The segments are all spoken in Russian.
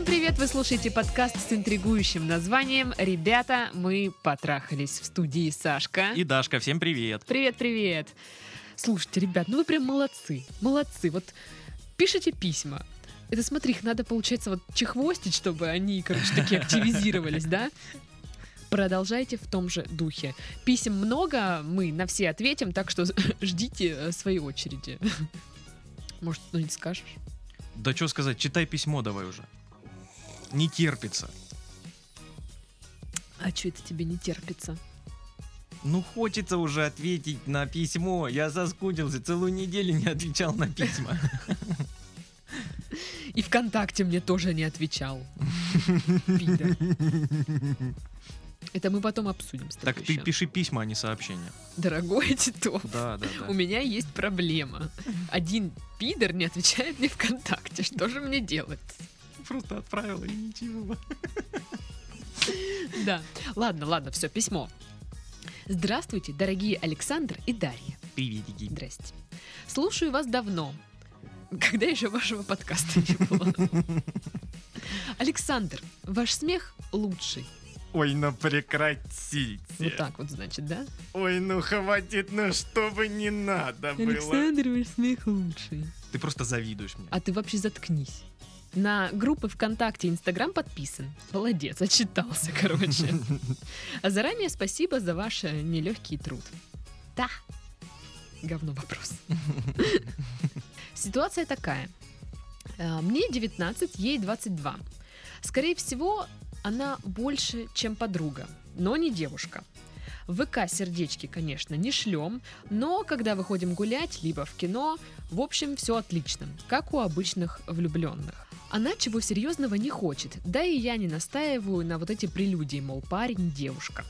Всем привет! Вы слушаете подкаст с интригующим названием «Ребята, мы потрахались» в студии Сашка. И Дашка, всем привет. Привет-привет! Слушайте, ребят, ну вы прям молодцы, молодцы. Вот пишите письма. Это смотри, их надо, получается, вот чехвостить, чтобы они, короче, такие активизировались, да? Продолжайте в том же духе. Писем много, мы на все ответим, так что ждите э, своей очереди. Может, ну не скажешь? Да что сказать, читай письмо давай уже. Не терпится. А что это тебе не терпится? Ну хочется уже ответить на письмо. Я соскучился, целую неделю не отвечал на письма. И ВКонтакте мне тоже не отвечал. Это мы потом обсудим с тобой Так ты пиши письма, а не сообщения. Дорогой Титов, Да, да, у да. меня есть проблема. Один пидор не отвечает мне ВКонтакте. Что же мне делать? Просто отправила и ничего. Да. Ладно, ладно, все, письмо. Здравствуйте, дорогие Александр и Дарья. Приветики. Здрасте. Слушаю вас давно. Когда еще вашего подкаста не было? Александр, ваш смех лучший. Ой, ну прекратите. Вот так вот, значит, да? Ой, ну хватит, ну чтобы не надо ваш смех лучший. Ты просто завидуешь мне. А ты вообще заткнись. На группы ВКонтакте и Инстаграм подписан. Молодец, отчитался, короче. А заранее спасибо за ваш э, нелегкий труд. Да. Говно вопрос. Ситуация такая. Э, Мне 19, ей 22. Скорее всего, она больше, чем подруга, но не девушка. В ВК сердечки, конечно, не шлем, но когда выходим гулять, либо в кино, в общем, все отлично, как у обычных влюбленных. Она чего серьезного не хочет, да и я не настаиваю на вот эти прелюдии, мол, парень, девушка.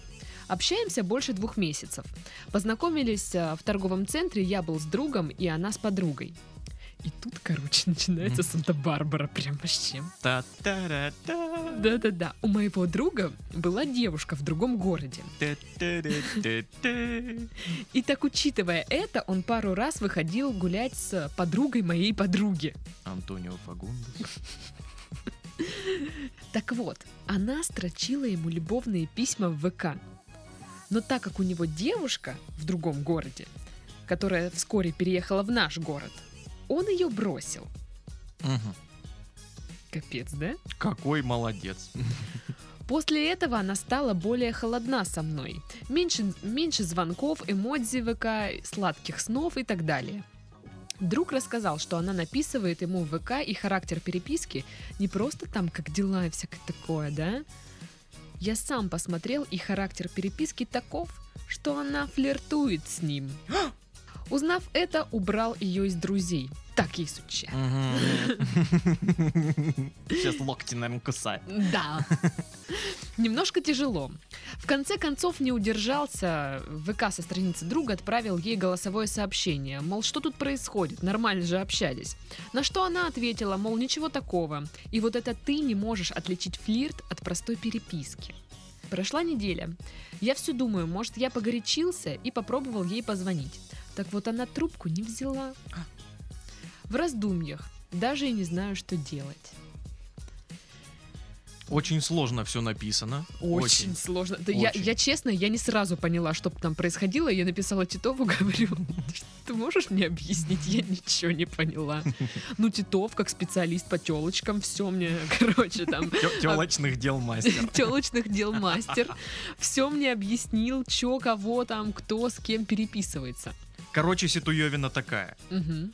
Общаемся больше двух месяцев. Познакомились а, в торговом центре, я был с другом, и она с подругой. И тут, короче, начинается Санта-Барбара прям вообще. Да-да-да, у моего друга была девушка в другом городе. И так, учитывая это, он пару раз выходил гулять с подругой моей подруги. Антонио Фагундес. Так вот, она строчила ему любовные письма в ВК. Но так как у него девушка в другом городе, которая вскоре переехала в наш город, он ее бросил. Мгм. Капец, да? Какой молодец. После этого она стала более холодна со мной. Меньше, меньше звонков, эмодзи ВК, сладких снов и так далее. Друг рассказал, что она написывает ему в ВК и характер переписки не просто там как дела и всякое такое, да? Я сам посмотрел, и характер переписки таков, что она флиртует с ним. Узнав это, убрал ее из друзей. Так ей суча. Сейчас локти, наверное, кусает. Да. Немножко тяжело. В конце концов не удержался, в ВК со страницы друга отправил ей голосовое сообщение, мол, что тут происходит, нормально же общались. На что она ответила, мол, ничего такого. И вот это ты не можешь отличить флирт от простой переписки. Прошла неделя. Я все думаю, может, я погорячился и попробовал ей позвонить. Так вот она трубку не взяла. В раздумьях. Даже и не знаю, что делать. Очень сложно все написано. Очень, сложно. Да я, Очень. я честно, я не сразу поняла, что там происходило. Я написала Титову, говорю, ты можешь мне объяснить? Я ничего не поняла. Ну, Титов, как специалист по телочкам, все мне, короче, там, Телочных дел мастер. телочных дел мастер, все мне объяснил, что, кого там, кто с кем переписывается. Короче, ситуевина такая. Мгм.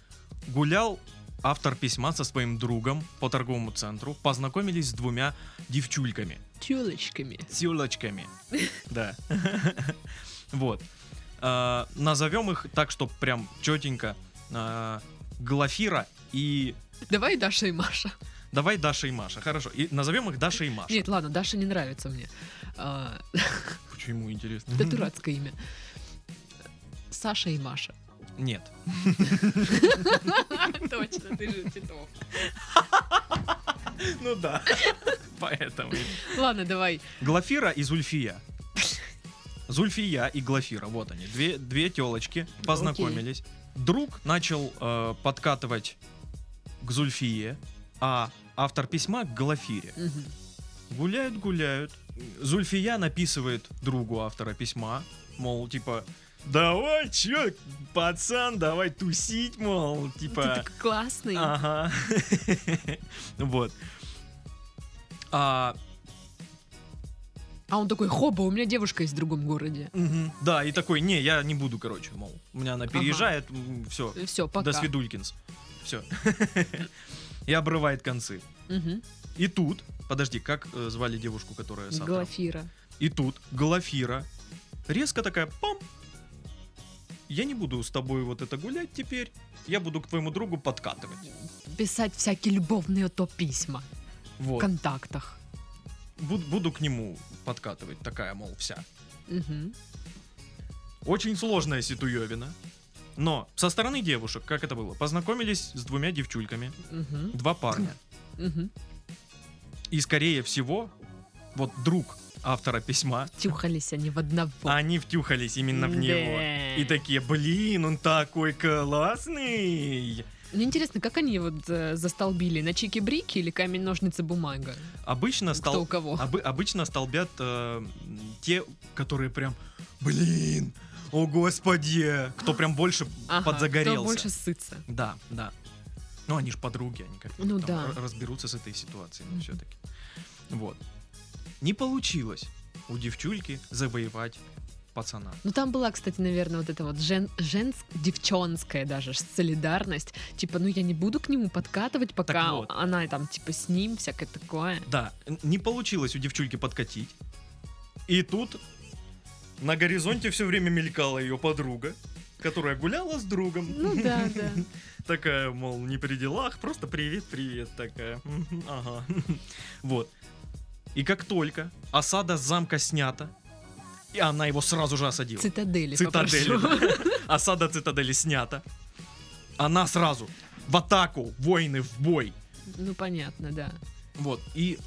Гулял автор письма со своим другом по торговому центру, познакомились с двумя девчульками. Телочками. Тюлочками. Да. Вот. А, Назовем их так, чтобы прям четенько. А, Глафира и... Давай Даша и Маша. Давай Даша и Маша. Хорошо. И назовем их Даша и Маша. Нет, ладно, Даша не нравится мне. А, Почему интересно? Это дурацкое имя. Саша и Маша. Нет. Точно, ты же Титов. Ну да. Поэтому. Ладно, давай. Глафира и Зульфия. Зульфия и Глафира, вот они, две, две телочки познакомились. Друг начал э, подкатывать к Зульфие, А автор письма к Глафире. Мгм. Гуляют, гуляют. Зульфия написывает другу автора письма, мол, типа, давай, чё, пацан, давай тусить, мол, Ты типа... такой классный. Ага. Вот. А, А он такой, хоба, у меня девушка есть в другом городе. мгм, да, и такой, не, я не буду, короче, мол, у меня она переезжает, все, Все, пока. до свидулькинс. Все. И обрывает концы. И тут, подожди, как э, звали девушку, которая с автором? Глафира. И тут Глафира резко такая, пам, я не буду с тобой вот это гулять теперь, я буду к твоему другу подкатывать. Писать всякие любовные топ-письма в Вот. контактах. Буд- буду к нему подкатывать, такая, мол, вся. Мгм. Очень сложная ситуевина. Но со стороны девушек, как это было? Познакомились с двумя девчульками, Мгм. два парня. Мгм. И скорее всего, вот друг автора письма, Тюхались они в одного. они втюхались именно в него. И такие, блин, он такой классный. Мне интересно, как они вот э, застолбили? На чики-брики или камень-ножницы-бумага? Обычно Кто стал... у кого? обы- обычно столбят э, те, которые прям, блин, о господи, кто прям больше Ага, подзагорелся. Кто больше сытся. Да, да. Ну, они же подруги, они как Ну да. разберутся с этой ситуацией, но Мгм. все-таки. Вот. Не получилось у девчульки завоевать пацана. Ну там была, кстати, наверное, вот эта вот жен, женск, девчонская даже солидарность. Типа, ну я не буду к нему подкатывать, пока вот. она там типа с ним, всякое такое. Да, не получилось у девчульки подкатить. И тут на горизонте все время мелькала ее подруга, которая гуляла с другом. Ну да, да. Такая, мол, не при делах, просто привет-привет такая. Ага. Вот. И как только осада замка снята, и она его сразу же осадила. Цитадели, Цитадели. да. Осада цитадели снята. Она сразу в атаку, воины в бой. Ну понятно, да. Вот. И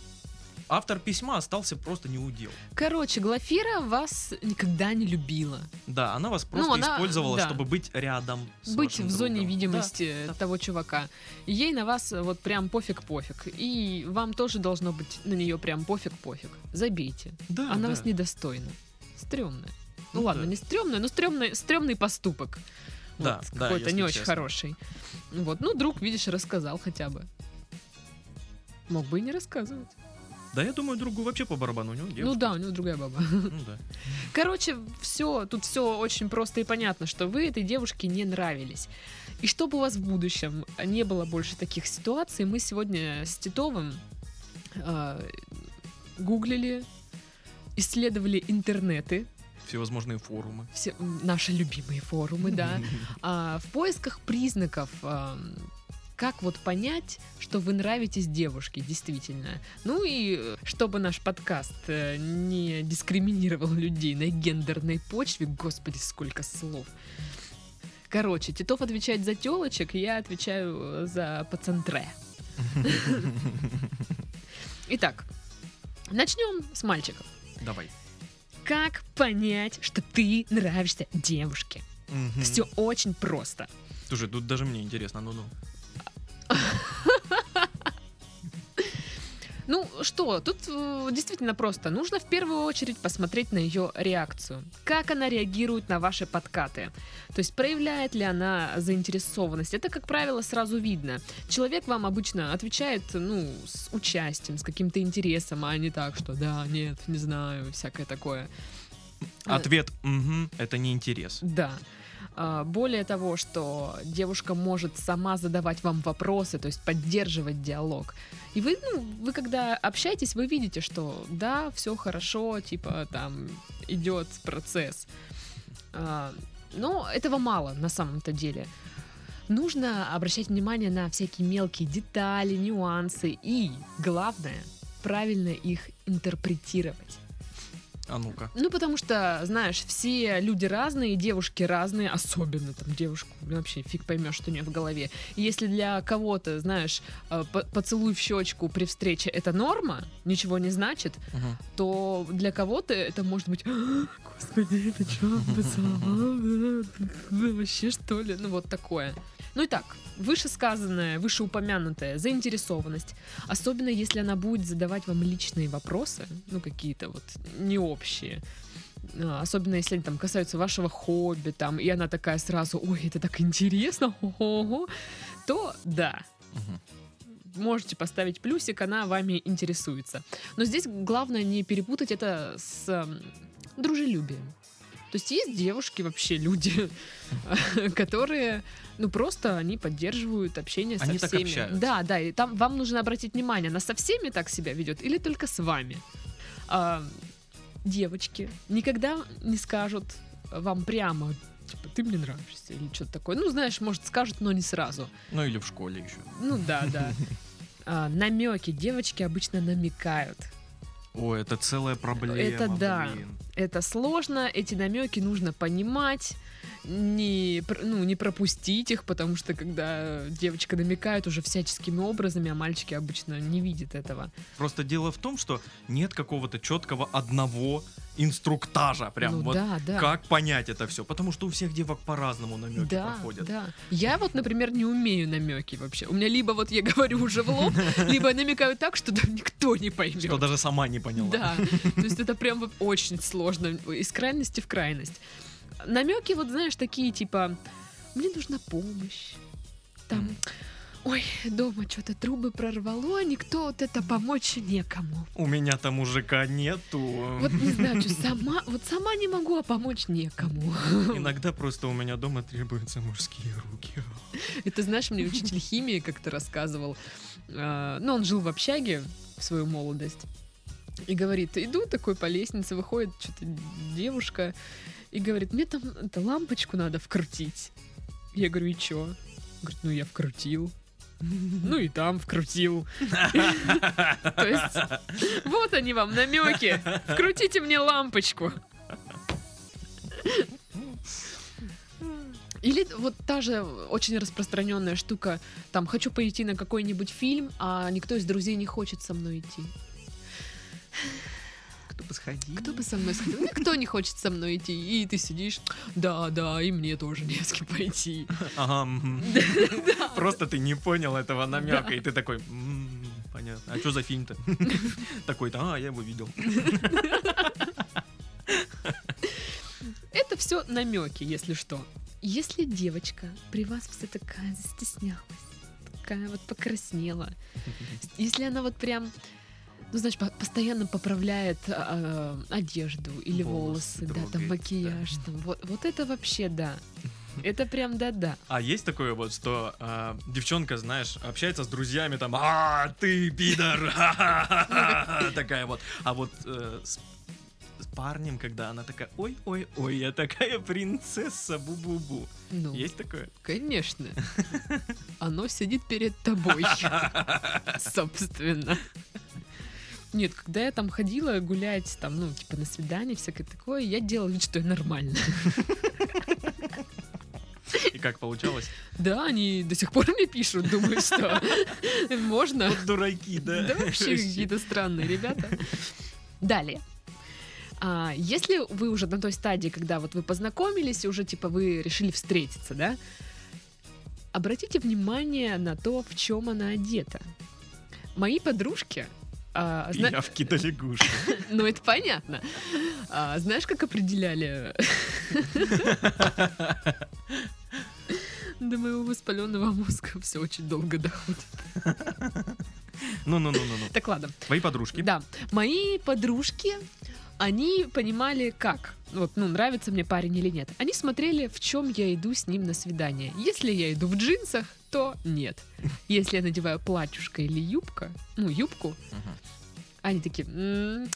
автор письма остался просто неудел. Короче, Глафира вас никогда не любила. Да, она вас просто Ну, она- использовала, да. чтобы быть рядом с быть в зоне другом. видимости Да, да. того чувака. И Ей на вас вот прям пофиг-пофиг. И вам тоже должно быть на нее прям пофиг-пофиг. Забейте. Да, Она да. вас недостойна. Стрёмная. Ну, Ну ладно, да. не стрёмная, но стрёмный, стрёмный поступок. Да, Вот, да, Какой-то не очень честно. хороший. Вот, ну, друг, видишь, рассказал хотя бы. Мог бы и не рассказывать. Да, я думаю, другу вообще по барабану. У него Ну девушка. да, у него другая баба. Ну да. Короче, все, тут все очень просто и понятно, что вы этой девушке не нравились. И чтобы у вас в будущем не было больше таких ситуаций, мы сегодня с Титовым э, гуглили, исследовали интернеты, Всевозможные форумы. все наши любимые форумы, да, а, в поисках признаков, как вот понять, что вы нравитесь девушке, действительно. Ну и э, чтобы наш подкаст э, не дискриминировал людей на гендерной почве, господи, сколько слов. Короче, Титов отвечает за телочек, я отвечаю э, за пацантре. Итак, начнем с мальчиков. Давай. Как понять, что ты нравишься девушке? Все очень просто. Слушай, тут даже мне интересно, ну-ну. Что, тут э, действительно просто. Нужно в первую очередь посмотреть на ее реакцию. Как она реагирует на ваши подкаты. То есть проявляет ли она заинтересованность. Это, как правило, сразу видно. Человек вам обычно отвечает, ну, с участием, с каким-то интересом, а не так, что да, нет, не знаю, всякое такое. Ответ «Мгм» — это не интерес. Да. А, Более того, что девушка может сама задавать вам вопросы, то есть поддерживать диалог. И вы, ну, вы когда общаетесь, вы видите, что да, все хорошо, типа там идет процесс. А, Но этого мало на самом-то деле. Нужно обращать внимание на всякие мелкие детали, нюансы и, главное, правильно их интерпретировать. А ну-ка. Ну, потому что, знаешь, все люди разные, девушки разные, особенно там девушку, вообще фиг поймешь, что у нее в голове. И если для кого-то, знаешь, э, по- поцелуй в щечку при встрече это норма, ничего не значит, Мгм. то для кого-то это может быть, «А, господи, это что, поцеловал? Вообще что ли? Ну, вот такое. Ну и так, вышесказанная, вышеупомянутая заинтересованность, особенно если она будет задавать вам личные вопросы, ну какие-то вот не общие, а, особенно если они там касаются вашего хобби, там, и она такая сразу, ой, это так интересно, ого, то да, Мгм. можете поставить плюсик, она вами интересуется. Но здесь главное не перепутать это с эм, дружелюбием. То есть есть девушки, вообще люди, которые, ну просто они поддерживают общение со Они так всеми. общаются. Да, да, и там вам нужно обратить внимание, она со всеми так себя ведет или только с вами. А, девочки никогда не скажут вам прямо, типа, ты мне нравишься или что-то такое. Ну, знаешь, может, скажут, но не сразу. Ну или в школе еще. Ну да, да. А, намеки. Девочки обычно намекают. О, это целая проблема. Это да. блин. Это сложно, эти намеки нужно понимать, не, ну, не пропустить их, потому что когда девочка намекает уже всяческими образами, а мальчики обычно не видят этого. Просто дело в том, что нет какого-то четкого одного инструктажа. Прям ну вот да, да. как понять это все. Потому что у всех девок по-разному намеки Да, проходят. да. Я вот, например, не умею намеки вообще. У меня либо вот я говорю уже в лоб, либо я намекаю так, что никто не поймет. Что даже сама не поняла. Да, то есть это прям очень сложно, из крайности в крайность. Намеки, вот знаешь, такие типа, мне нужна помощь. Там, ой, дома что-то трубы прорвало, никто вот это помочь некому. У меня-то мужика нету. Вот не знаю, что сама, вот сама не могу, а помочь некому. Иногда просто у меня дома требуются мужские руки. Это, знаешь, мне учитель химии как-то рассказывал. А, Ну, он жил в общаге в свою молодость. И говорит, иду такой по лестнице, выходит что-то девушка и говорит, мне там это, лампочку надо вкрутить. Я говорю, и чё? Говорит, ну я вкрутил. Ну и там вкрутил. То есть, вот они вам намеки. Вкрутите мне лампочку. Или вот та же очень распространенная штука, там, хочу пойти на какой-нибудь фильм, а никто из друзей не хочет со мной идти. Кто бы сходил? Кто бы со мной сходил? Никто не хочет со мной идти. И ты сидишь, да, да, и мне тоже не с кем пойти. Ага. Просто ты не понял этого намека, и ты такой, «М, понятно. А что за фильм-то? Такой-то, а, я его видел. Это все намеки, если что. Если девочка при вас вся такая застеснялась, такая вот покраснела, если она вот прям, ну знаешь, по- постоянно поправляет а, одежду или Волосы волосы, да, там макияж, там, вот, вот это вообще да. Это прям да-да. А есть такое вот, что а, девчонка, знаешь, общается с друзьями, там, а, ты пидор, ха-ха-ха-ха», такая вот. А вот э, с, с парнем, когда она такая, ой-ой-ой, я такая принцесса, бу-бу-бу. Ну, Есть такое? конечно. Оно сидит перед тобой, собственно. Нет, когда я там ходила гулять, там, ну, типа на свидание, всякое такое, я делала вид, что я нормально. И как получалось? Да, они до сих пор мне пишут, думаю, что можно. Вот дураки, да? Да вообще какие-то странные ребята. Далее. А, если вы уже на той стадии, когда вот вы познакомились, и уже типа вы решили встретиться, да, обратите внимание на то, в чем она одета. Мои подружки, а, зна- Пиявки да лягушки. ну это понятно. А, знаешь, как определяли? До моего воспаленного мозга все очень долго доходит. Ну-ну-ну-ну-ну. Так ладно. Твои подружки. Да, мои подружки, они понимали, как. Вот, ну, нравится мне парень или нет. Они смотрели, в чем я иду с ним на свидание. Если я иду в джинсах, то нет. Если я надеваю платьюшко или юбка, ну, юбку, они такие,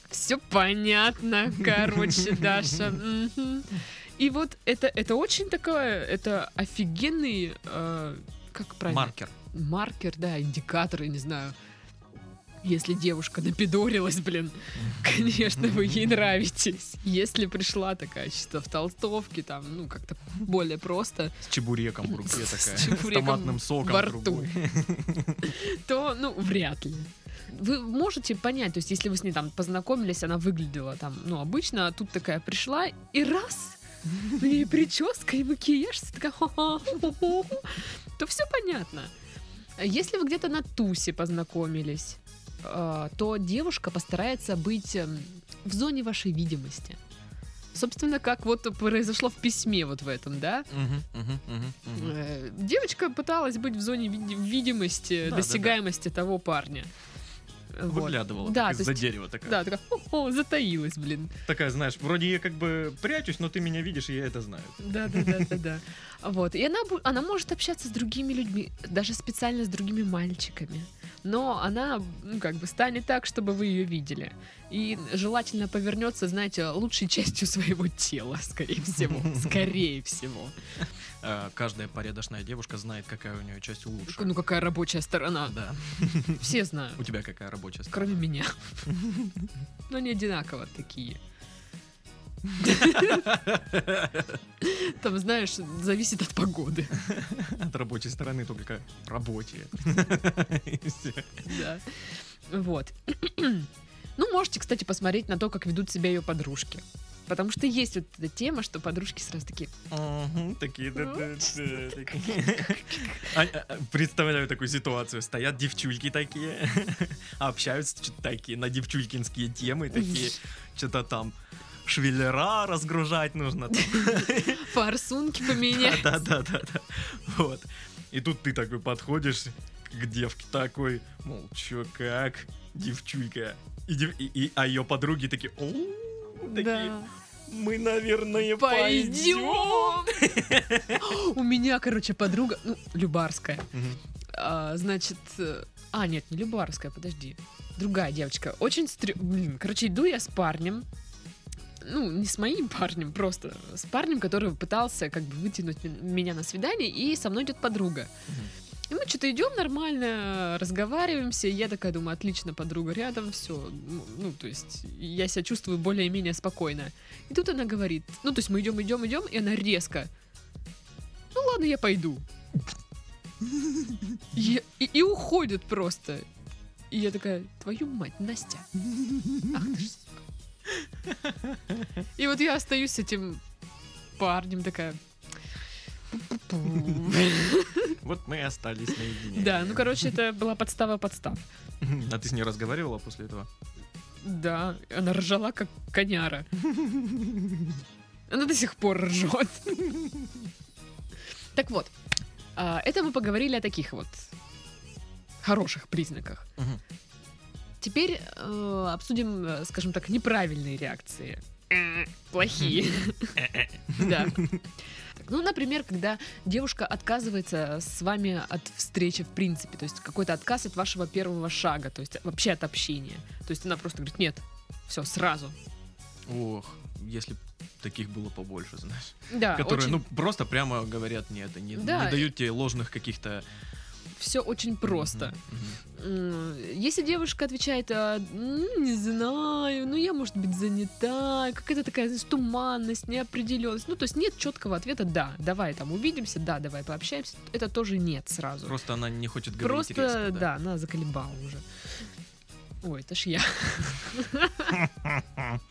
все понятно, короче, Даша. мгм». И вот это, это очень такое, это офигенный, э, как правильно? Маркер. маркер, да, индикатор, я не знаю. Если девушка напидорилась, блин, конечно, вы ей нравитесь. Если пришла такая чисто в толстовке, там, ну, как-то более просто, С чебуреком в руке С такая. С чебуреком томатным соком во рту. то, ну, вряд ли. Вы можете понять, то есть, если вы с ней там познакомились, она выглядела там, ну, обычно, а тут такая пришла, и раз, нее прическа и макияж, такая, то все понятно. Если вы где-то на тусе познакомились, то девушка постарается быть эм, в зоне вашей видимости. Собственно, как вот произошло в письме вот в этом, да? Мгм, мгм, мгм. Э, Девочка пыталась быть в зоне види- видимости, Да, да, досягаемости того парня. Вот. Выглядывала Да, так то из-за есть- дерева такая. Да, такая, «О, затаилась, блин. Такая, знаешь, вроде я как бы прячусь, но ты меня видишь, и я это знаю. Да, да, да, да, да. Вот. И она, она может общаться с другими людьми, даже специально с другими мальчиками. Но она, ну, как бы, станет так, чтобы вы ее видели. И желательно повернется, знаете, лучшей частью своего тела, скорее всего. Скорее всего. А, Каждая порядочная девушка знает, какая у нее часть лучше. Ну, какая рабочая сторона. Да. Все знают. У тебя какая рабочая сторона? Кроме меня. Но не одинаково такие. Там, знаешь, зависит от погоды. От рабочей стороны только рабочие. Да. Вот. Ну, можете, кстати, посмотреть на то, как ведут себя ее подружки. Потому что есть вот эта тема, что подружки сразу такие, Такие, да, да. А, Представляю такую ситуацию. Стоят девчульки такие, общаются такие на девчулькинские темы, такие, что-то там швеллера разгружать нужно. форсунки поменять. Да, да, да, да. Вот. И тут ты такой подходишь к девке такой, мол, чё, как, девчулька. И, и- и- а ее подруги такие, «О, такие, Да. мы, наверное, пойдем. Пойдем! У меня, короче, подруга, ну, Любарская. А, Значит, э, а, нет, не Любарская, подожди. Другая девочка. Очень стрё... Блин, короче, иду я с парнем. Ну, не с моим парнем, просто с парнем, который пытался как бы вытянуть меня на свидание, и со мной идет подруга. И мы что-то идем нормально, разговариваемся, я такая думаю, отлично, подруга рядом, все. Ну, то есть я себя чувствую более-менее спокойно. И тут она говорит, ну, то есть мы идем, идем, идем, и она резко, ну ладно, я пойду. И, и- и уходит просто. И я такая, твою мать, Настя. Ах ты ж сука». И вот я остаюсь с этим парнем такая. Вот мы и остались наедине. Да, ну короче, это была подстава подстав. А ты с ней разговаривала после этого? Да, она ржала как коняра. Она до сих пор ржет. Так вот, а, это мы поговорили о таких вот хороших признаках. Теперь э, обсудим, э, скажем так, неправильные реакции. Э, Плохие. Да. Ну, например, когда девушка отказывается с вами от встречи в принципе, то есть какой-то отказ от вашего первого шага, то есть вообще от общения. То есть она просто говорит, нет, все, сразу. Ох, если таких было побольше, знаешь. Да, Которые, очень, ну, просто прямо говорят нет, и не, Да. не дают тебе ложных каких-то... все очень просто. Если девушка отвечает, «А, м, не знаю, ну я, может быть, занята, какая-то такая, знаешь, туманность, неопределенность. Ну, то есть нет четкого ответа, да, давай там увидимся, да, давай пообщаемся. Это тоже нет сразу. Просто она не хочет говорить Просто, резко, да. она заколебала уже. Ой, это ж я.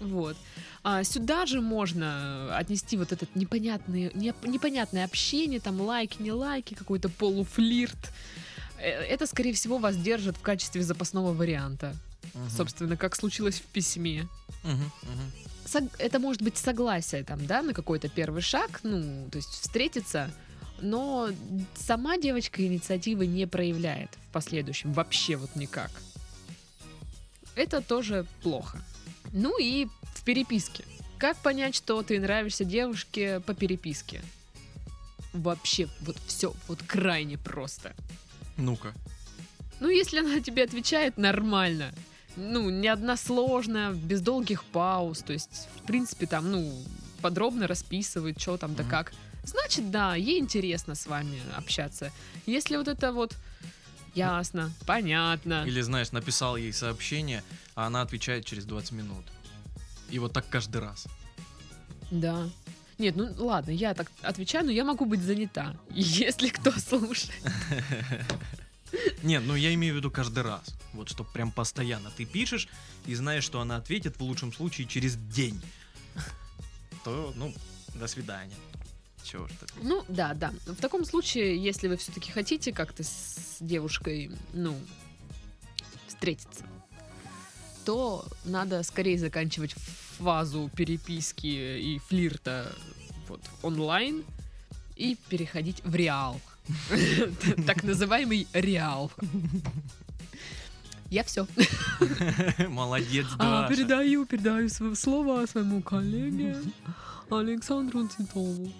Вот. А сюда же можно отнести вот этот непонятный, неп- непонятное общение, там лайки, не лайки, какой-то полуфлирт. Э, Это, скорее всего, вас держит в качестве запасного варианта. Мгм. Собственно, как случилось в письме. Мгм. Сог- Это может быть согласие там, да, на какой-то первый шаг, ну, то есть встретиться, но сама девочка инициативы не проявляет в последующем вообще вот никак. Это тоже плохо. Ну и в переписке. Как понять, что ты нравишься девушке по переписке? Вообще, вот все, вот крайне просто. Ну-ка. Ну, если она тебе отвечает нормально, ну, не односложно, без долгих пауз, то есть, в принципе, там, ну, подробно расписывает, что там да Мгм. как, значит, да, ей интересно с вами общаться. Если вот это вот ясно, понятно, Или, знаешь, написал ей сообщение, а она отвечает через 20 минут. И вот так каждый раз. да. Нет, ну ладно, я так отвечаю, но я могу быть занята. Если кто слушает. Нет, ну я имею в виду каждый раз. Вот что прям постоянно. Ты пишешь и знаешь, что она ответит в лучшем случае через день. то, ну, до свидания. Чего ты? Ну, да, да. В таком случае, если вы все-таки хотите как-то с девушкой, ну, встретиться, то надо скорее заканчивать фазу переписки и флирта вот, онлайн и переходить в реал. Так называемый реал. Я все. Молодец, А, Даша. передаю, передаю свое слово своему коллеге Александру Титову.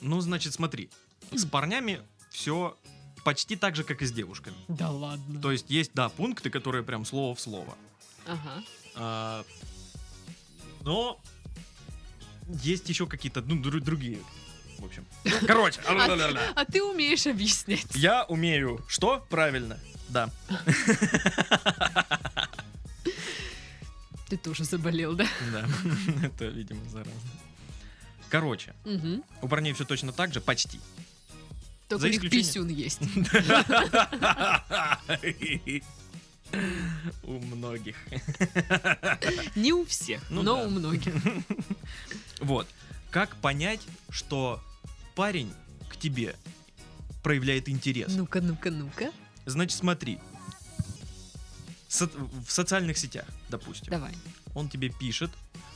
Ну, значит, смотри. С парнями все почти так же, как и с девушками. Да ладно. То есть есть, да, пункты, которые прям слово в слово. Ага. А, но есть еще какие-то ну, дру- другие. В общем. Короче. А ты умеешь объяснять. Я умею. Что? Правильно. Да. Ты тоже заболел, да? Да. Это, видимо, заразно. Короче, Угу. у парней все точно так же, почти. Только За у них исключением- писюн есть. У многих. Не у всех, Ну но да. у многих. Вот. Как понять, что парень к тебе проявляет интерес? Ну-ка, ну-ка, ну-ка. Значит, смотри. Со- в социальных сетях, допустим, Давай. он тебе пишет,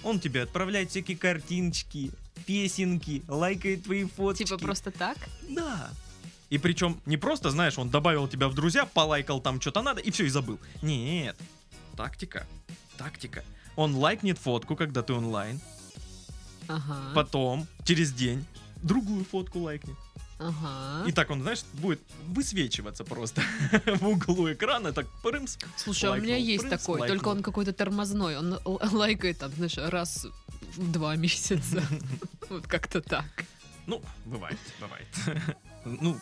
он тебе отправляет всякие картиночки, песенки, лайкает твои фотки. Типа просто так? Да. И причем не просто, знаешь, он добавил тебя в друзья, полайкал там что-то надо и все, и забыл. Нет. Тактика. Тактика. Он лайкнет фотку, когда ты онлайн. Ага. Потом, через день, другую фотку лайкнет. Ага. И так он, знаешь, будет высвечиваться просто в углу экрана, так прымс. Слушай, а у меня лайкнул, есть прынц, такой, только лайкнул. он какой-то тормозной. Он лайкает там, знаешь, раз два месяца. Вот как-то так. Ну, бывает, бывает. Ну,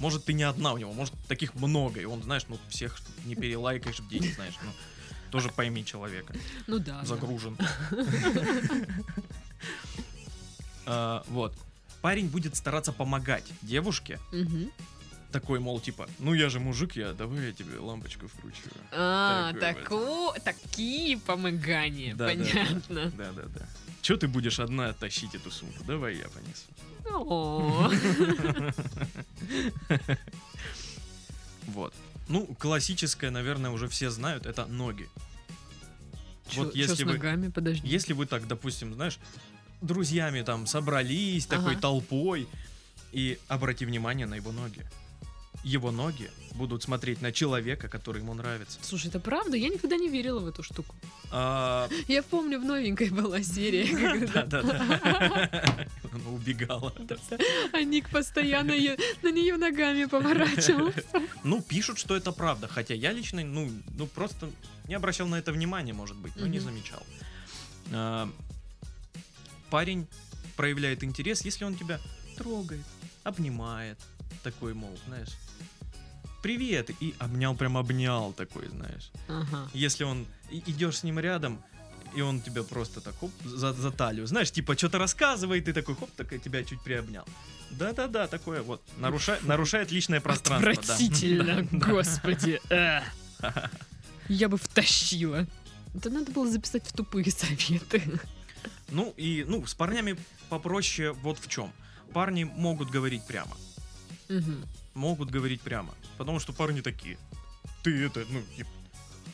может, ты не одна у него, может, таких много, и он, знаешь, ну, всех не перелайкаешь в день, знаешь, ну, тоже пойми человека. Ну да. загружен. А, Вот. Парень будет стараться помогать девушке. Такой, мол, типа, ну я же мужик, я давай я тебе лампочку вкручу. А, Такой вот. тако- такие помогания, Да, да, да. понятно. Да, да, да. Че ты будешь одна тащить эту сумку? Давай я понесу. Вот. Ну, классическое, наверное, уже все знают, это ноги. чё- Вот если вы- ногами, подожди. Если вы так, допустим, знаешь, друзьями там собрались такой толпой, и обрати внимание на его ноги. Его ноги будут смотреть на человека, который ему нравится. Слушай, это правда? Я никогда не верила в эту штуку. А, Я помню, в новенькой была серия, когда Да-да-да. Она убегала. а Ник постоянно на нее ногами поворачивался. Ну, пишут, что это правда. Хотя я лично, ну, ну просто не обращал на это внимания, может быть, но не замечал. А, Парень проявляет интерес, если он тебя трогает, обнимает. Такой, мол, знаешь, привет, и обнял, прям обнял такой, знаешь. Ага. Если он, и- идешь с ним рядом, и он тебя просто так, хоп, за, за талию, знаешь, типа, что-то рассказывает, ты такой, хоп, так и тебя чуть приобнял. Да-да-да, такое вот. Наруша- нарушает личное пространство. да. Отвратительно, Да. господи. э. Я бы втащила. Это надо было записать в тупые советы. Ну и, ну, с парнями попроще вот в чем. Парни могут говорить прямо. Мгм. Могут говорить прямо. Потому что парни такие. Ты это, ну,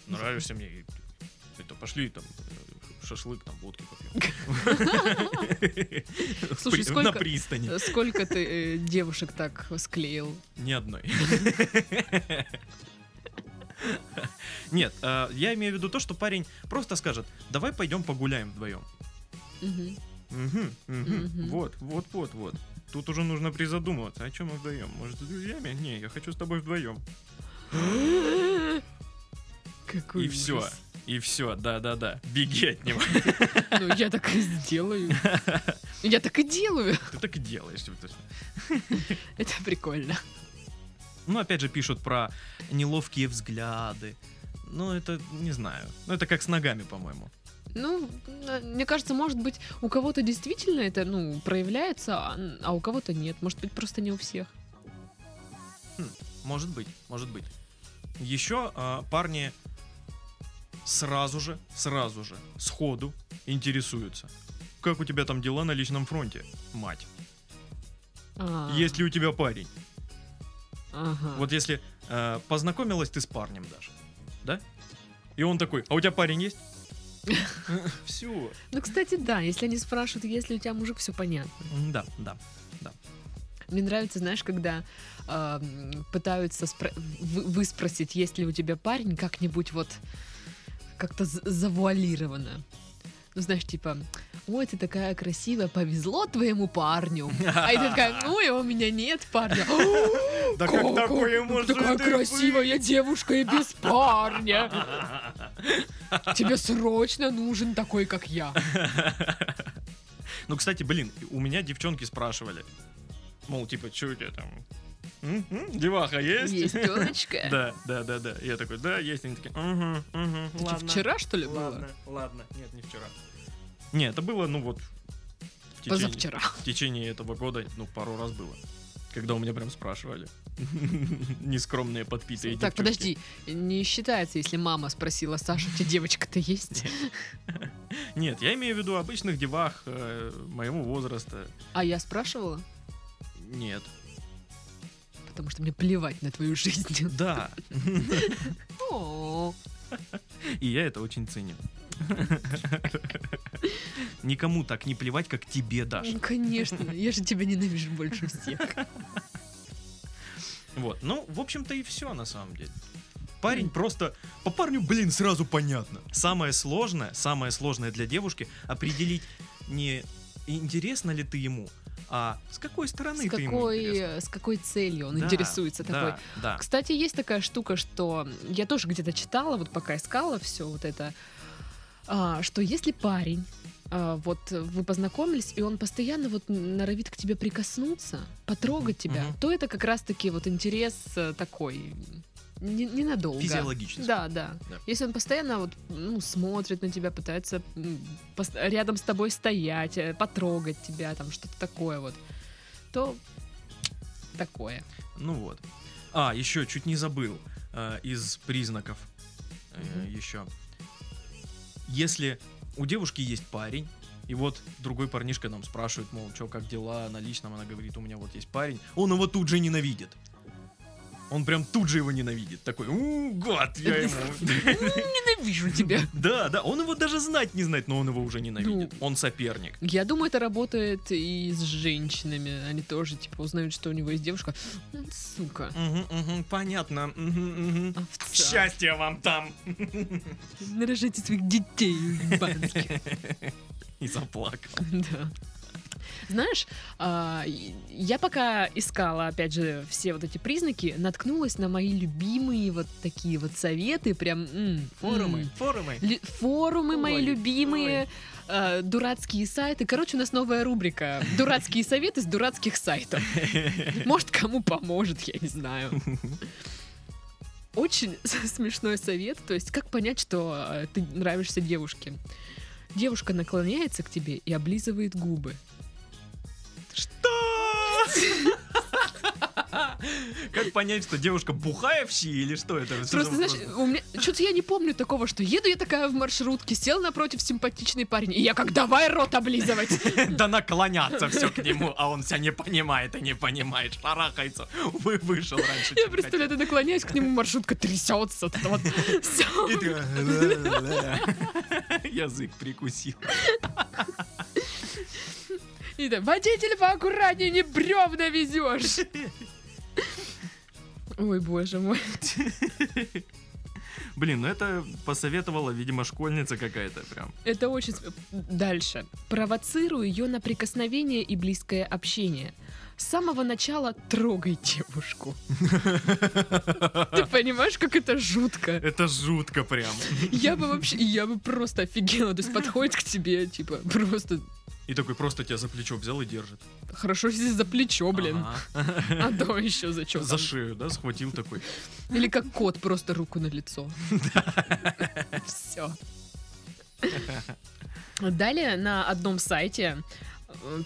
нравишься мне. Это, пошли там э, шашлык, там, водки попьем. Слушай, На сколько- пристани. Сколько ты э, девушек так склеил? Ни одной. Нет, э, я имею в виду то, что парень просто скажет, давай пойдем погуляем вдвоем. Мгм, мгм. Мгм. Вот, вот, вот, вот. Тут уже нужно призадумываться, о чем мы вдвоем? Может, с друзьями? Не, я хочу с тобой вдвоем. Какой И все. И все, да-да-да. Беги от него. Ну, я так и сделаю. Я так и делаю. Ты так и делаешь. Это прикольно. Ну, опять же, пишут про неловкие взгляды. Ну, это, не знаю. Ну, это как с ногами, по-моему. Ну, на- мне кажется, может быть, у кого-то действительно это, ну, проявляется, а, а у кого-то нет. Может быть, просто не у всех. Может быть, может быть. Еще а, парни сразу же, сразу же, сходу интересуются. как у тебя там дела на личном фронте, мать? А, Есть ли у тебя парень? ага. Вот если э, познакомилась ты с парнем даже, да? И он такой, а у тебя парень есть? Все. Ну, кстати, да, если они спрашивают, есть ли у тебя мужик, все понятно. Да, да. Мне нравится, знаешь, когда а, м, пытаются спро- вы, выспросить, есть ли у тебя парень, как-нибудь вот как-то завуалированно. Ну, знаешь, типа, ой, ты такая красивая, повезло твоему парню. А ты такая, ну, и у меня нет парня. Да Как- такое может Такая красивая девушка и без парня. Тебе срочно нужен такой, как я. Ну, кстати, блин, у меня девчонки спрашивали. Мол, типа, что у тебя там? М? М? Деваха есть? Есть телочка. Да, да, да, да. Я такой, да, есть. Они такие, угу, угу, ладно. вчера, что ли, Ладно, было? ладно. Нет, не вчера. Не, это было, ну вот, в течение, Позавчера. в течение этого года, ну, пару раз было. Когда у меня прям спрашивали. Нескромные подпитые Так, подожди, не считается, если мама спросила, Саша, у тебя девочка-то есть? Нет, я имею в виду обычных девах э, моего возраста. А я спрашивала, Нет. потому что мне плевать на твою жизнь. Да. И я это очень ценю. Никому так не плевать, как тебе, Даша. Ну, конечно, я же тебя ненавижу больше всех. Вот. Ну, в общем-то, и все на самом деле. Парень просто... По парню, блин, сразу понятно. Самое сложное, самое сложное для девушки определить не интересно ли ты ему, а с какой стороны С ты ему интересна. какой, с какой целью он Да, интересуется такой. Да, да. Кстати, есть такая штука, что я тоже где-то читала, вот пока искала все вот это, что если парень, а, вот вы познакомились, и он постоянно вот норовит к тебе прикоснуться, потрогать тебя, Мгм. то это как раз-таки вот интерес э, такой не- ненадолго. Физиологически. Да, да, Да. Если он постоянно вот, ну, смотрит на тебя, пытается рядом с тобой стоять, э, потрогать тебя, там что-то такое вот, то такое. Ну вот. А, еще чуть не забыл э, из признаков Мгм. еще. Если у девушки есть парень, и вот другой парнишка нам спрашивает, мол, что, как дела на личном, она говорит, у меня вот есть парень, он его тут же ненавидит. Он прям тут же его ненавидит. Такой, у, гад, я ему... Ненавижу тебя. Да, да, он его даже знать не знает, но он его уже ненавидит. Ну. Он соперник. Я думаю, это работает и с женщинами. Они тоже, типа, узнают, что у него есть девушка. «М, Сука. Понятно. Счастья вам там! Нарожайте своих детей ебанских. И заплакал. Да. Знаешь, а, я пока искала, опять же, все вот эти признаки, наткнулась на мои любимые вот такие вот советы, прям... м, м. форумы. Лю- форумы мои Ой, любимые, э, дурацкие сайты. Короче, у нас новая рубрика. Дурацкие советы с дурацких сайтов. Может, кому поможет, я не знаю. Очень смешной совет. То есть, как понять, что э, ты нравишься девушке? Девушка наклоняется к тебе и облизывает губы. Что? Как понять, что девушка бухаевщи или что это? Просто, знаешь, у меня что-то я не помню такого, что еду я такая в маршрутке, сел напротив симпатичный парень, и я как давай рот облизывать. Да наклоняться все к нему, а он себя не понимает и не понимает, шарахается. Вы вышел раньше, Я представляю, ты наклоняюсь к нему, маршрутка трясется. вот Язык прикусил. И да, водитель, поаккуратнее, не бревна везешь. Ой, боже мой. Блин, ну это посоветовала, видимо, школьница какая-то прям. Это очень... Дальше. Провоцирую ее на прикосновение и близкое общение. С самого начала трогай девушку. Ты понимаешь, как это жутко? Это жутко прям. Я бы вообще, я бы просто офигела. То есть подходит к тебе, типа, просто И такой просто тебя за плечо взял и держит. хорошо, если за плечо, блин. А то еще за что? За шею, да, схватил такой. Или как кот, просто руку на лицо. Все. Далее на одном сайте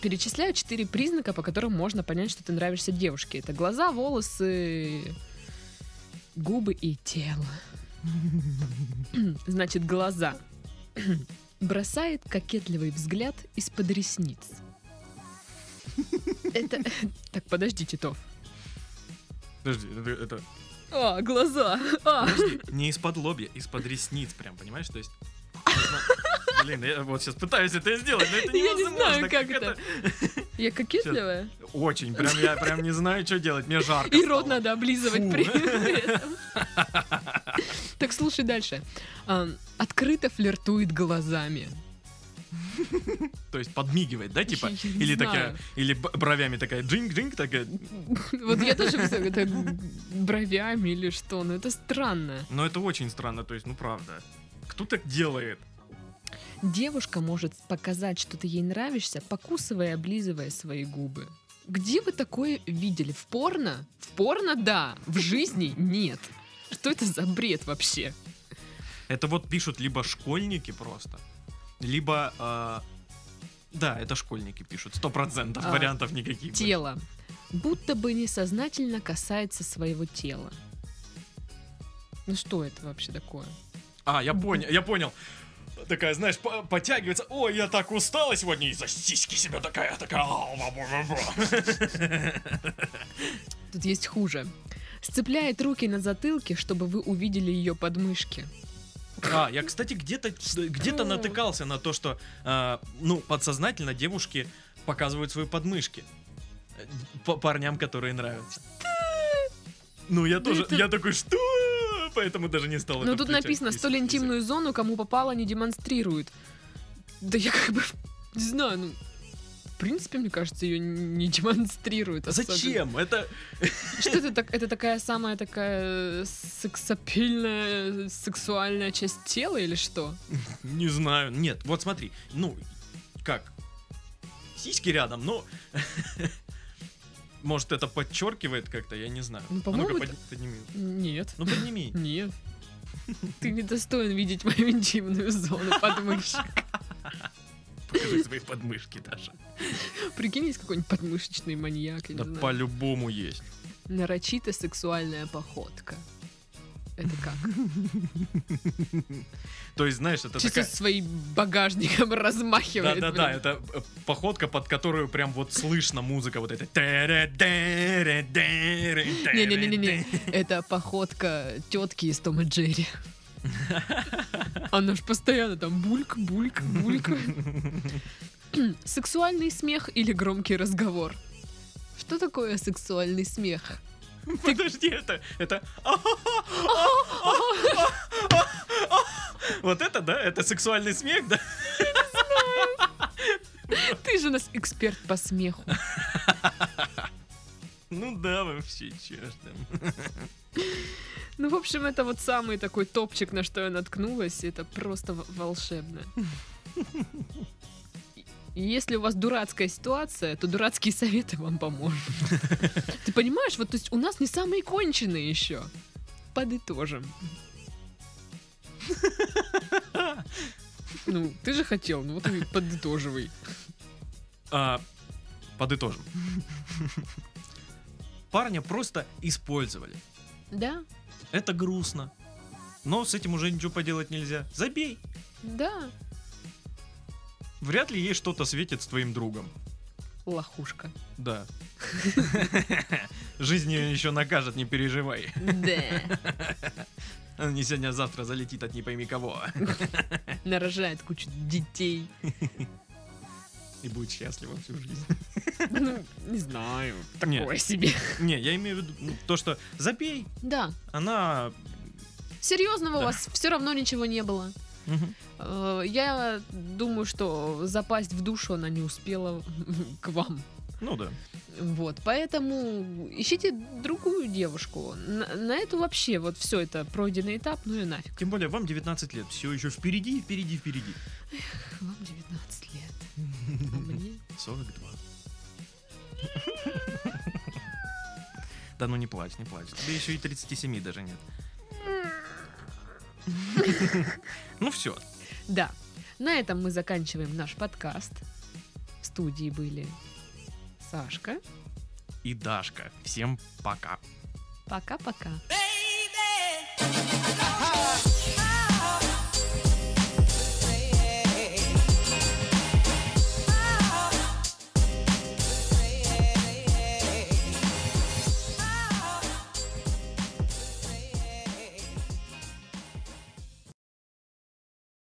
перечисляют четыре признака, по которым можно понять, что ты нравишься девушке. Это глаза, волосы, губы и тело. Значит, глаза. Бросает кокетливый взгляд из-под ресниц. Это... Так, подождите, Тов. Подожди, это, это- А, глаза. А. подожди, не из-под лобья, из-под ресниц прям, понимаешь? То есть... Блин, я вот сейчас пытаюсь это сделать, но это Я не невозможно. знаю, как это. Я кокетливая? Очень, прям я прям не знаю, что делать, мне жарко И рот стало. надо облизывать Фу. при этом. Так, слушай дальше. Ам, Открыто флиртует глазами. То есть подмигивает, да, типа? Или такая, или бровями такая джинг-джинг, такая. Вот я тоже представляю, это бровями или что, но это странно. Но это очень странно, то есть, ну правда. Кто так делает? Девушка может показать, что ты ей нравишься, покусывая и облизывая свои губы. Где вы такое видели? В порно? В порно, да. В жизни нет. Что это за бред вообще? Это вот пишут либо школьники просто, либо... э, да, это школьники пишут, сто процентов, А, вариантов никаких. Тело. Будто бы несознательно касается своего тела. Ну что это вообще такое? А, я понял, я понял. Такая, знаешь, по- подтягивается. Ой, я так устала сегодня из-за сиськи себя такая, такая. ба». Тут есть хуже. Сцепляет руки на затылке, чтобы вы увидели ее подмышки. А, я, кстати, где-то где-то натыкался на то, что, а, ну, подсознательно девушки показывают свои подмышки э, по парням, которые нравятся. Ну, я Да тоже, это- я такой, что? Поэтому даже не стал Ну это тут написано, столь интимную зону, кому попало, не демонстрирует. Да я как бы не знаю, ну. В принципе, мне кажется, ее не демонстрирует. особенно. Зачем? Это... Что это так? Это такая самая такая сексапильная, сексуальная часть тела или что? Не знаю. Нет, вот смотри. Ну, как? Сиськи рядом, но... Может, это подчеркивает как-то, я не знаю. Ну, А по-моему, ну-ка, это- подни- подними. Нет. Ну, подними. Нет. Ты не достоин видеть мою интимную зону подмышек. Покажи свои подмышки, Даша. Прикинь, есть какой-нибудь подмышечный маньяк, Да по-любому есть. Нарочито сексуальная походка. Это как? То есть, знаешь, это Чисто такая... своим багажником размахивает. Да-да-да, это э, походка, под которую прям вот слышно музыка вот эта. Не-не-не-не, это походка тетки из Тома Джерри. Она ж постоянно там бульк, бульк, бульк. Сексуальный смех или громкий разговор? Что такое сексуальный смех? Подожди, это... это... Вот это, да? Это сексуальный смех, да? Ты же у нас эксперт по смеху. Ну да, вообще, там. Ну, в общем, это вот самый такой топчик, на что я наткнулась. Это просто волшебно. И если у вас дурацкая ситуация, то дурацкие советы вам поможет. Ты понимаешь, вот то есть у нас не самые конченые еще. Подытожим. Ну, ты же хотел, ну вот и подытоживай. А, подытожим. Парня просто использовали. Да, Это грустно. Но с этим уже ничего поделать нельзя. Забей. да, Вряд ли ей что-то светит с твоим другом. лохушка. Да. Жизнь ее еще накажет, не переживай. Да. Она не сегодня, а завтра залетит от не пойми кого. Нарожает кучу детей. И будет счастлива всю жизнь. Ну, не знаю. Такое себе. Не, я имею в виду ну, то, что забей, Да. она... Серьезного у Да. вас все равно ничего не было. Э, Я думаю, что запасть в душу она не успела к вам. Ну да. Вот, поэтому ищите другую девушку. На, на эту вообще вот все это пройденный этап, ну и нафиг. Тем более вам 19 лет, все еще впереди, впереди, впереди. Вам 19 лет. А мне? 42. Да ну не плачь, не плачь. Тебе еще и 37 даже нет. Ну все. Да. На этом мы заканчиваем наш подкаст. В студии были Сашка. И Дашка. Всем пока. Пока-пока. Baby,